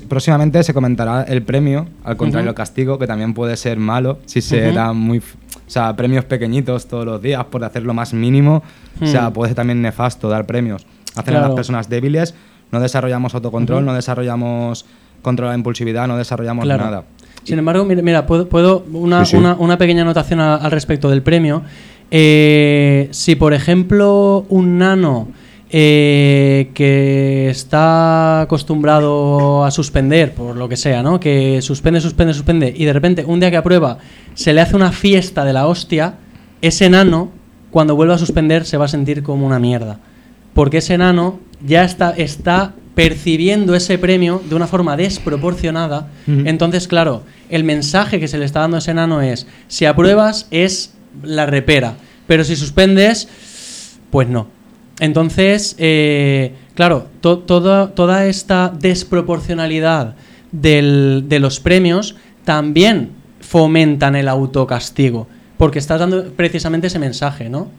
próximamente se comentará el premio, al contrario del castigo, que también puede ser malo si se da muy... O sea, premios pequeñitos todos los días por hacer lo más mínimo. O sea, hmm. puede ser también nefasto dar premios. Hacen a las personas débiles, no desarrollamos autocontrol, no desarrollamos control de la impulsividad, no desarrollamos nada. Sin embargo, mira, puedo, una, Una, pequeña anotación al respecto del premio. Eh, si, por ejemplo, un nano eh, que está acostumbrado a suspender, por lo que sea, ¿no? Que suspende, suspende, suspende, y de repente, un día que aprueba, se le hace una fiesta de la hostia, ese nano, cuando vuelva a suspender, se va a sentir como una mierda. Porque ese nano ya está, está percibiendo ese premio de una forma desproporcionada. Entonces, claro, el mensaje que se le está dando a ese nano es, si apruebas es la repera, pero si suspendes, pues no. Entonces, eh, claro, toda esta desproporcionalidad de los premios también fomentan el autocastigo, porque estás dando precisamente ese mensaje, ¿no?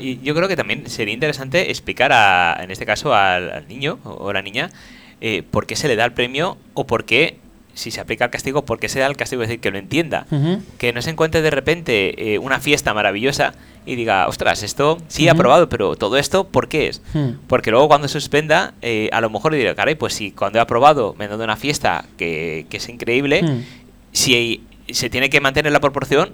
Y yo creo que también sería interesante explicar, a, en este caso, al, niño o la niña, eh, por qué se le da el premio o por qué si se aplica el castigo, ¿por qué se da el castigo? Es decir, que lo entienda. Que no se encuentre de repente eh, una fiesta maravillosa y diga, ostras, esto sí ha aprobado, pero todo esto, ¿por qué es? Porque luego cuando suspenda, eh, a lo mejor dirá, caray, pues si cuando he aprobado me han dado una fiesta que, es increíble, si se tiene que mantener la proporción,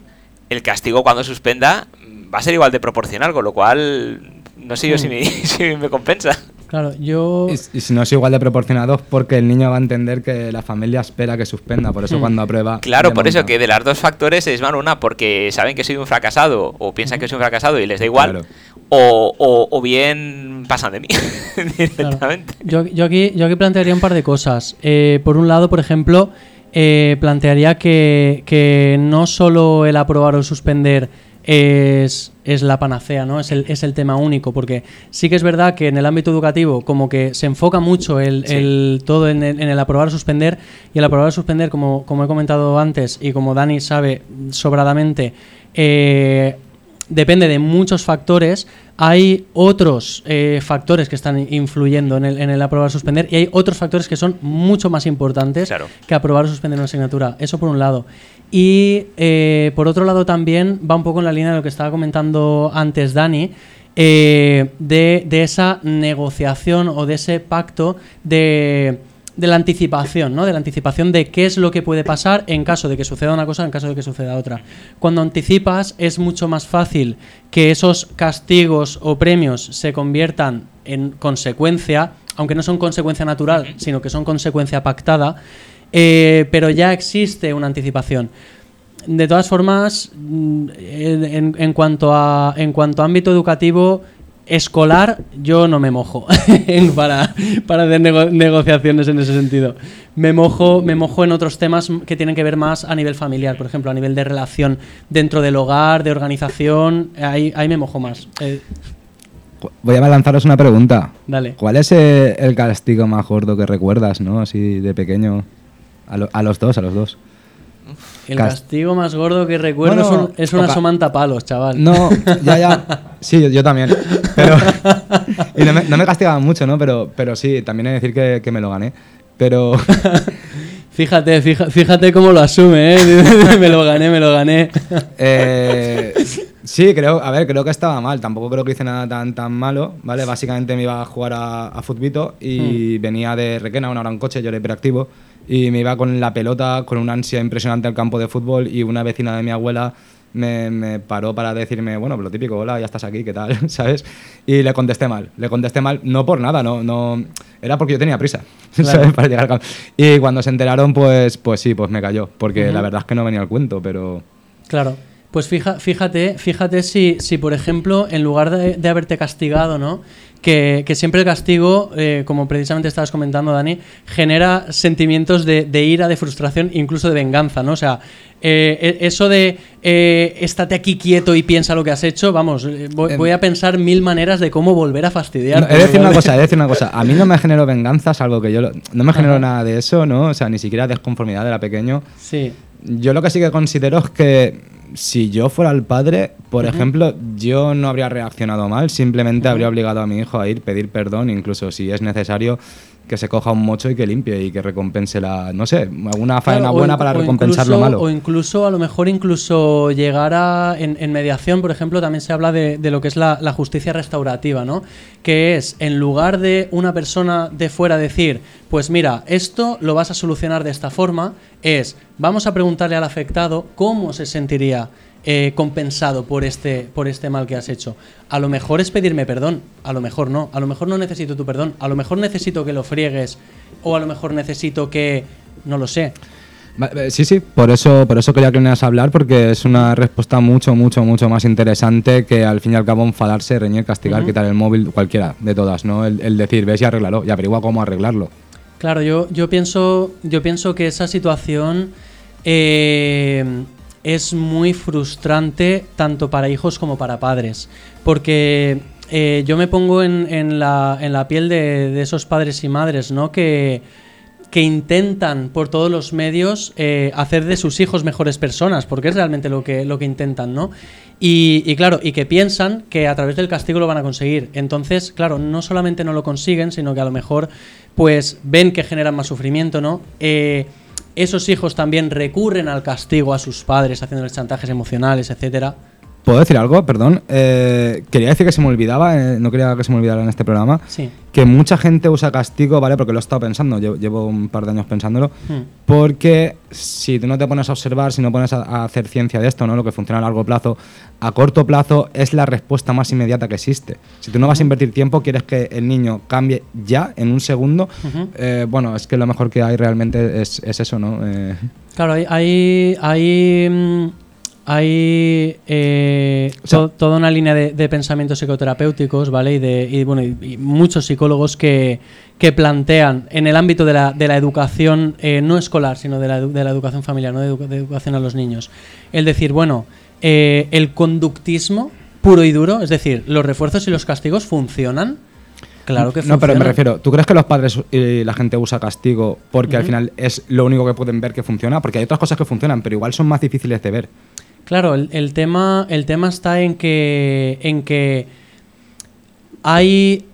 el castigo cuando suspenda va a ser igual de proporcional, con lo cual no sé yo si me compensa. Claro, yo... Y, si no es igual de proporcionado porque el niño va a entender que la familia espera que suspenda, por eso hmm. cuando aprueba... Claro, por eso que de las dos factores es van una porque saben que soy un fracasado o piensan que soy un fracasado y les da igual, o, o, bien pasan de mí directamente. Yo, yo, aquí, yo aquí plantearía un par de cosas. Eh, por un lado, por ejemplo, eh, plantearía que, que no solo el aprobar o suspender es, la panacea, ¿no? Es el, es el tema único, porque sí que es verdad que en el ámbito educativo como que se enfoca mucho el, todo en el, aprobar o suspender, y el aprobar o suspender, como, como he comentado antes, y como Dani sabe sobradamente, eh, depende de muchos factores. Hay otros eh, factores que están influyendo en el, en el aprobar o suspender y hay otros factores que son mucho más importantes que aprobar o suspender una asignatura. Eso por un lado. Y eh, por otro lado también va un poco en la línea de lo que estaba comentando antes Dani, eh, de, esa negociación o de ese pacto de, la anticipación, ¿no? De la anticipación de qué es lo que puede pasar en caso de que suceda una cosa, en caso de que suceda otra. Cuando anticipas es mucho más fácil que esos castigos o premios se conviertan en consecuencia, aunque no son consecuencia natural, sino que son consecuencia pactada. Eh, pero ya existe una anticipación. De todas formas, mm, en, cuanto a, en cuanto a ámbito educativo, escolar, yo no me mojo para, para hacer negociaciones en ese sentido. Me mojo, me mojo en otros temas que tienen que ver más a nivel familiar, por ejemplo, a nivel de relación dentro del hogar, de organización, ahí, ahí me mojo más. Eh, Voy a lanzaros una pregunta. Dale. ¿Cuál es el castigo más gordo que recuerdas, no? Así de pequeño. A, los dos, a los dos. El castigo más gordo que recuerdo es, una somanta palos, chaval. No, ya, ya. Sí, yo, también. Pero, y no me, no castigaban mucho, ¿no? Pero, pero sí, también he de decir que, me lo gané. Pero. fíjate, fíjate, cómo lo asume, ¿eh? me lo gané, me lo gané. Eh, sí, creo, a ver, creo que estaba mal. Tampoco creo que hice nada tan, tan malo, ¿vale? Básicamente me iba a jugar a, a y hmm. venía de Requena, una hora en coche, yo era hiperactivo y me iba con la pelota, con una ansia impresionante al campo de fútbol y una vecina de mi abuela me, paró para decirme, bueno, lo típico, hola, ya estás aquí, ¿qué tal? ¿Sabes? Y le contesté mal, le contesté mal, no por nada, no, no era porque yo tenía prisa, ¿sabes? Para llegar al campo. Y cuando se enteraron, pues, pues sí, pues me cayó, porque la verdad es que no venía al cuento, pero... Claro. Pues fíjate, fíjate si, si, por ejemplo, en lugar de, de haberte castigado, ¿no? Que, siempre el castigo, eh, como precisamente estabas comentando, Dani, genera sentimientos de, ira, de frustración, incluso de venganza, ¿no? O sea, eh, e, eso de eh, estate aquí quieto y piensa lo que has hecho, vamos, voy, a pensar mil maneras de cómo volver a fastidiar. No, he de decir una cosa, he de decir una cosa. A mí no me generó venganza, salvo que yo no me generó nada de eso, ¿no? O sea, ni siquiera desconformidad, era pequeño. Sí. Yo lo que sí que considero es que si yo fuera el padre, por ejemplo, yo no habría reaccionado mal, simplemente habría obligado a mi hijo a ir, pedir perdón, incluso si es necesario que se coja un mocho y que limpie y que recompense la, no sé, alguna faena buena para recompensar lo malo. O incluso, a lo mejor, incluso llegar a, en, mediación, por ejemplo, también se habla de, lo que es la, justicia restaurativa, ¿no? Que es, en lugar de una persona de fuera decir, pues mira, esto lo vas a solucionar de esta forma, es, vamos a preguntarle al afectado cómo se sentiría eh, compensado por este, por este mal que has hecho. A lo mejor es pedirme perdón, a lo mejor no, a lo mejor no necesito tu perdón, a lo mejor necesito que lo friegues o a lo mejor necesito que... no lo sé. Eh, sí, sí, por eso, por eso quería que vinieras a hablar, porque es una respuesta mucho, mucho, mucho más interesante que al fin y al cabo enfadarse, reñir, castigar, quitar el móvil, cualquiera de todas, ¿no? El, decir, ves y arréglalo, y averigua cómo arreglarlo. Claro, yo, yo, pienso, yo pienso que esa situación eh, es muy frustrante tanto para hijos como para padres. Porque eh, yo me pongo en, la, piel de, esos padres y madres, ¿no? Que, que intentan por todos los medios eh, hacer de sus hijos mejores personas, porque es realmente lo que, lo que intentan, ¿no? Y, claro, y que piensan que a través del castigo lo van a conseguir. Entonces, claro, no solamente no lo consiguen, sino que a lo mejor pues ven que generan más sufrimiento, ¿no? Eh, esos hijos también recurren al castigo a sus padres, haciéndoles chantajes emocionales, etcétera. ¿Puedo decir algo? Perdón. Eh, quería decir que se me olvidaba, eh, no quería que se me olvidara en este programa, sí. que mucha gente usa castigo, ¿vale? Porque lo he estado pensando, llevo, un par de años pensándolo, hmm. porque si tú no te pones a observar, si no pones a, hacer ciencia de esto, ¿no? Lo que funciona a largo plazo, a corto plazo es la respuesta más inmediata que existe. Si tú no vas a invertir tiempo, quieres que el niño cambie ya, en un segundo, eh, bueno, es que lo mejor que hay realmente es, eso, ¿no? Claro, hay... hay mm, hay eh, toda una línea de, pensamientos psicoterapéuticos, ¿vale? Y, de, bueno, y, muchos psicólogos que, plantean en el ámbito de la, de la educación, eh, no escolar, sino de la, de la educación familiar, no de, educación a los niños. El decir, bueno, eh, el conductismo puro y duro, es decir, los refuerzos y los castigos funcionan. Claro que funcionan. No, pero me refiero, ¿tú crees que los padres y la gente usa castigo porque al final es lo único que pueden ver que funciona? Porque hay otras cosas que funcionan, pero igual son más difíciles de ver. Claro, el, tema, el tema está en que, en que hay,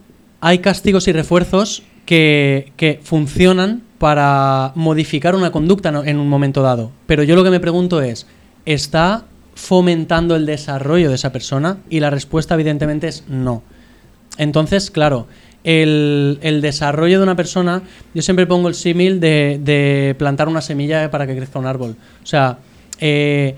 hay castigos y refuerzos que, que funcionan para modificar una conducta en un momento dado. Pero yo lo que me pregunto es, ¿está fomentando el desarrollo de esa persona? Y la respuesta evidentemente es no. Entonces, claro, el, el desarrollo de una persona, yo siempre pongo el símil de, de, plantar una semilla para que crezca un árbol. O sea, eh,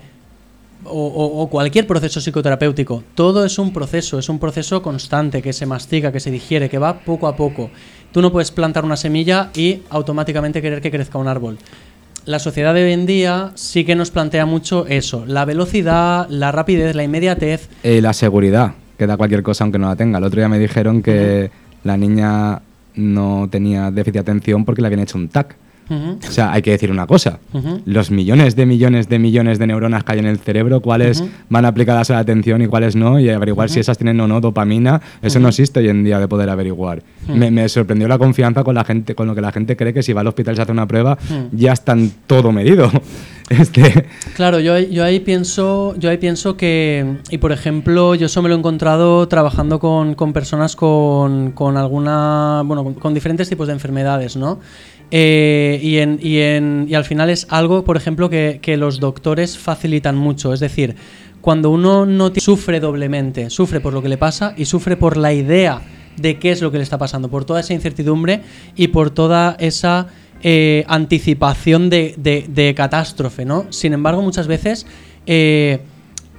o, cualquier proceso psicoterapéutico, todo es un proceso, es un proceso constante que se mastiga, que se digiere, que va poco a poco. Tú no puedes plantar una semilla y automáticamente querer que crezca un árbol. La sociedad de hoy en día sí que nos plantea mucho eso, la velocidad, la rapidez, la inmediatez. Y la seguridad, que da cualquier cosa aunque no la tenga. El otro día me dijeron que la niña no tenía déficit de atención porque le habían hecho un TAC. O sea, hay que decir una cosa. Los millones de millones de millones de neuronas que hay en el cerebro, cuáles van aplicadas a la atención y cuáles no, y averiguar si esas tienen o no dopamina, eso no existe hoy en día de poder averiguar. me, sorprendió la confianza con la gente, con lo que la gente cree que si va al hospital y se hace una prueba, ya están todo medido. Este... Claro, yo, yo, ahí pienso, yo ahí pienso que, y por ejemplo, yo eso me lo he encontrado trabajando con, con personas con, con alguna, bueno, con diferentes tipos de enfermedades, ¿no? Eh, y, al final es algo, por ejemplo, que, los doctores facilitan mucho. Es decir, cuando uno no sufre doblemente, sufre por lo que le pasa y sufre por la idea de qué es lo que le está pasando, por toda esa incertidumbre y por toda esa eh, anticipación de, catástrofe, ¿no? Sin embargo, muchas veces, eh,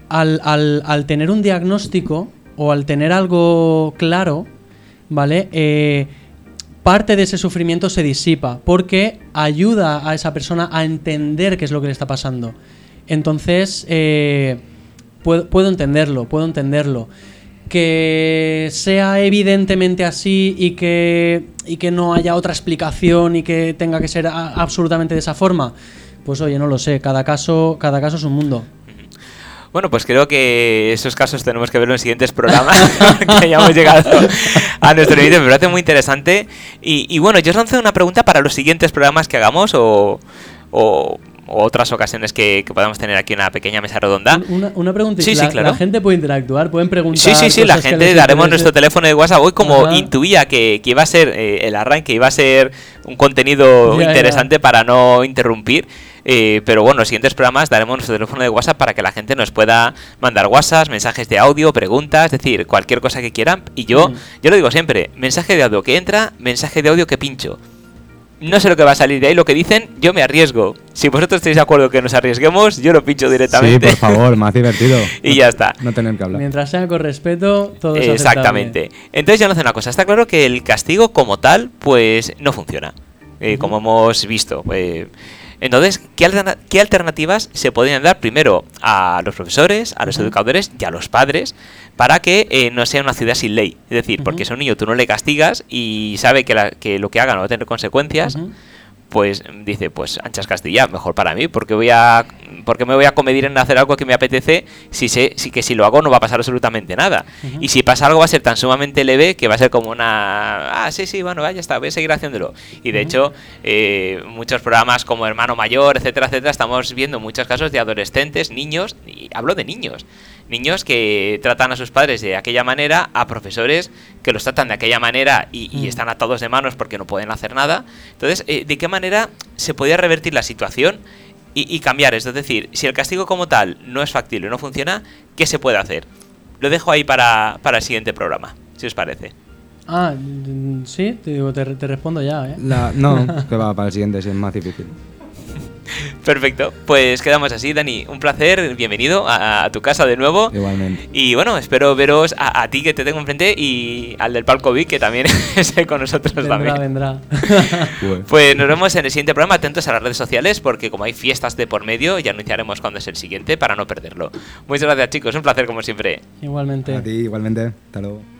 al, tener un diagnóstico o al tener algo claro, ¿vale? Parte de ese sufrimiento se disipa porque ayuda a esa persona a entender qué es lo que le está pasando. Entonces, eh, puedo, entenderlo, puedo entenderlo. Que sea evidentemente así y que, y que no haya otra explicación y que tenga que ser absolutamente de esa forma, pues oye, no lo sé, cada caso, cada caso es un mundo. Bueno, pues creo que esos casos tenemos que verlo en siguientes programas, que ya hemos llegado a nuestro límite, me parece muy interesante. Y, bueno, yo os lanzo una pregunta para los siguientes programas que hagamos o, o otras ocasiones que, podamos tener aquí una pequeña mesa redonda. Una, una pregunta. Sí, sí, claro. La gente puede interactuar, pueden preguntar. Sí, sí, sí, la gente daremos nuestro teléfono de WhatsApp. Hoy, como intuía que, iba a ser eh, el arranque, iba a ser un contenido interesante para no interrumpir. Eh, pero bueno, en los siguientes programas daremos nuestro teléfono de WhatsApp para que la gente nos pueda mandar WhatsApp, mensajes de audio, preguntas, es decir, cualquier cosa que quieran. Y yo, yo lo digo siempre, mensaje de audio que entra, mensaje de audio que pincho. No sé lo que va a salir de ahí, lo que dicen, yo me arriesgo. Si vosotros estáis de acuerdo que nos arriesguemos, yo lo pincho directamente. Sí, por favor, más divertido. y ya está. No tener que hablar. Mientras sea con respeto, todo es Exactamente. Entonces ya no hace una cosa. Está claro que el castigo como tal, pues no funciona. Eh, como hemos visto. Eh, entonces, ¿qué, alternativas se podrían dar primero a los profesores, a los educadores y a los padres para que eh, no sea una ciudad sin ley? Es decir, porque es un niño tú no le castigas y sabe que, que lo que haga no va a tener consecuencias pues dice, pues anchas Castilla, mejor para mí, porque voy a porque me voy a comedir en hacer algo que me apetece si sé si que si lo hago no va a pasar absolutamente nada. Y si pasa algo va a ser tan sumamente leve que va a ser como una ah, sí, sí, bueno, ya está, voy a seguir haciéndolo. Y de hecho, eh, muchos programas como Hermano Mayor, etcétera, etcétera, estamos viendo muchos casos de adolescentes, niños, y hablo de niños, niños que tratan a sus padres de aquella manera, a profesores que los tratan de aquella manera y, mm. están atados de manos porque no pueden hacer nada. Entonces, eh, ¿de qué manera se podría revertir la situación y, cambiar esto? Es decir, si el castigo como tal no es factible, no funciona, ¿qué se puede hacer? Lo dejo ahí para, el siguiente programa, si os parece. Ah, sí, te, digo, te, respondo ya, ¿eh? no, que va para el siguiente, si es más difícil. Perfecto, pues quedamos así, Dani. Un placer, bienvenido a, tu casa de nuevo. Igualmente. Y bueno, espero veros a, ti que te tengo enfrente y al del Palco Vic que también está con nosotros vendrá, también. Vendrá, Pues nos vemos en el siguiente programa. Atentos a las redes sociales porque como hay fiestas de por medio, ya anunciaremos cuándo es el siguiente para no perderlo. Muchas gracias, chicos. Un placer como siempre. Igualmente. A ti, igualmente. Hasta luego.